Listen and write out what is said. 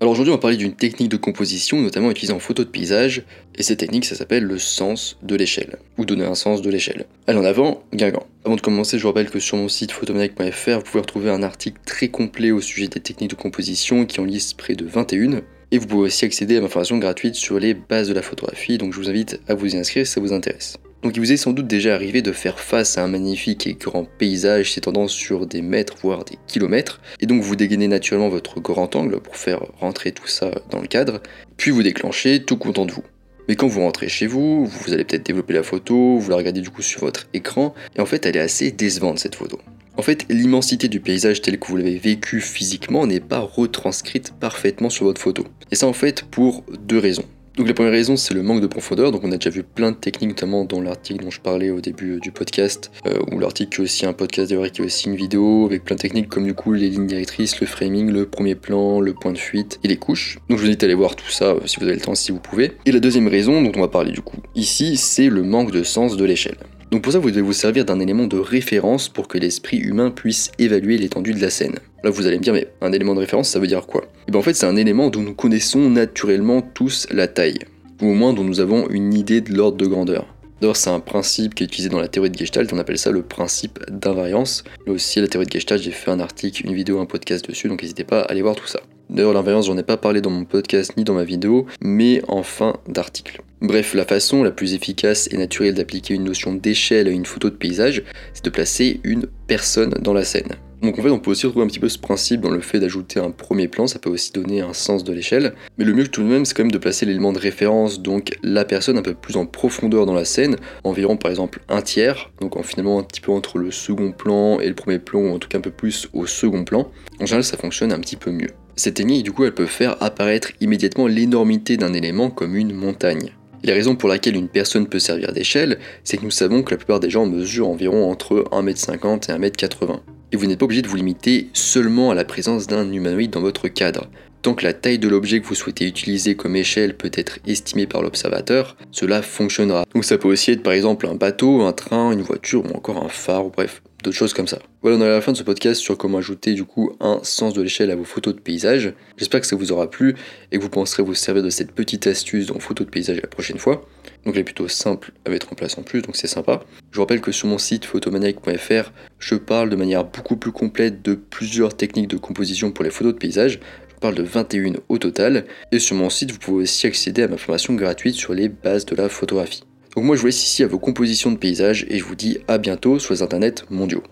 Alors aujourd'hui on va parler d'une technique de composition notamment utilisée en photo de paysage et cette technique ça s'appelle le sens de l'échelle ou donner un sens de l'échelle. Allez en avant, Guingamp. Avant de commencer je vous rappelle que sur mon site photomaniac.fr vous pouvez retrouver un article très complet au sujet des techniques de composition qui en liste près de 21 et vous pouvez aussi accéder à ma formation gratuite sur les bases de la photographie donc je vous invite à vous y inscrire si ça vous intéresse. Donc il vous est sans doute déjà arrivé de faire face à un magnifique et grand paysage s'étendant sur des mètres voire des kilomètres, et donc vous dégainez naturellement votre grand angle pour faire rentrer tout ça dans le cadre, puis vous déclenchez tout content de vous. Mais quand vous rentrez chez vous, vous allez peut-être développer la photo, vous la regardez du coup sur votre écran, et en fait elle est assez décevante cette photo. En fait, l'immensité du paysage tel que vous l'avez vécu physiquement n'est pas retranscrite parfaitement sur votre photo. Et ça en fait pour deux raisons. Donc la première raison, c'est le manque de profondeur. Donc on a déjà vu plein de techniques, notamment dans l'article dont je parlais au début euh, du podcast, euh, ou l'article qui est aussi un podcast d'ailleurs, qui est aussi une vidéo avec plein de techniques comme du coup les lignes directrices, le framing, le premier plan, le point de fuite et les couches. Donc je vous invite à aller voir tout ça euh, si vous avez le temps, si vous pouvez. Et la deuxième raison dont on va parler du coup ici, c'est le manque de sens de l'échelle. Donc pour ça, vous devez vous servir d'un élément de référence pour que l'esprit humain puisse évaluer l'étendue de la scène. Là, vous allez me dire, mais un élément de référence, ça veut dire quoi? Et eh bien en fait, c'est un élément dont nous connaissons naturellement tous la taille, ou au moins dont nous avons une idée de l'ordre de grandeur. D'ailleurs, c'est un principe qui est utilisé dans la théorie de Gestalt, on appelle ça le principe d'invariance. Là aussi, la théorie de Gestalt, j'ai fait un article, une vidéo, un podcast dessus, donc n'hésitez pas à aller voir tout ça. D'ailleurs, l'invariance, j'en ai pas parlé dans mon podcast ni dans ma vidéo, mais en fin d'article. Bref, la façon la plus efficace et naturelle d'appliquer une notion d'échelle à une photo de paysage, c'est de placer une personne dans la scène. Donc en fait, on peut aussi retrouver un petit peu ce principe dans le fait d'ajouter un premier plan, ça peut aussi donner un sens de l'échelle. Mais le mieux tout de même, c'est quand même de placer l'élément de référence, donc la personne un peu plus en profondeur dans la scène, environ par exemple un tiers, donc en finalement un petit peu entre le second plan et le premier plan, ou en tout cas un peu plus au second plan. En général, ça fonctionne un petit peu mieux. Cette technique, du coup, elle peut faire apparaître immédiatement l'énormité d'un élément comme une montagne. La raison pour laquelle une personne peut servir d'échelle, c'est que nous savons que la plupart des gens mesurent environ entre 1m50 et 1m80. Et vous n'êtes pas obligé de vous limiter seulement à la présence d'un humanoïde dans votre cadre. Tant que la taille de l'objet que vous souhaitez utiliser comme échelle peut être estimée par l'observateur, cela fonctionnera. Donc ça peut aussi être par exemple un bateau, un train, une voiture ou encore un phare, ou bref, d'autres choses comme ça. Voilà, on est à la fin de ce podcast sur comment ajouter du coup un sens de l'échelle à vos photos de paysage. J'espère que ça vous aura plu et que vous penserez vous servir de cette petite astuce dans photos de paysage la prochaine fois. Donc elle est plutôt simple à mettre en place en plus, donc c'est sympa. Je vous rappelle que sur mon site photomaniac.fr, je parle de manière beaucoup plus complète de plusieurs techniques de composition pour les photos de paysage. Je parle de 21 au total. Et sur mon site, vous pouvez aussi accéder à ma formation gratuite sur les bases de la photographie. Donc moi je vous laisse ici à vos compositions de paysage et je vous dis à bientôt sur les internets mondiaux.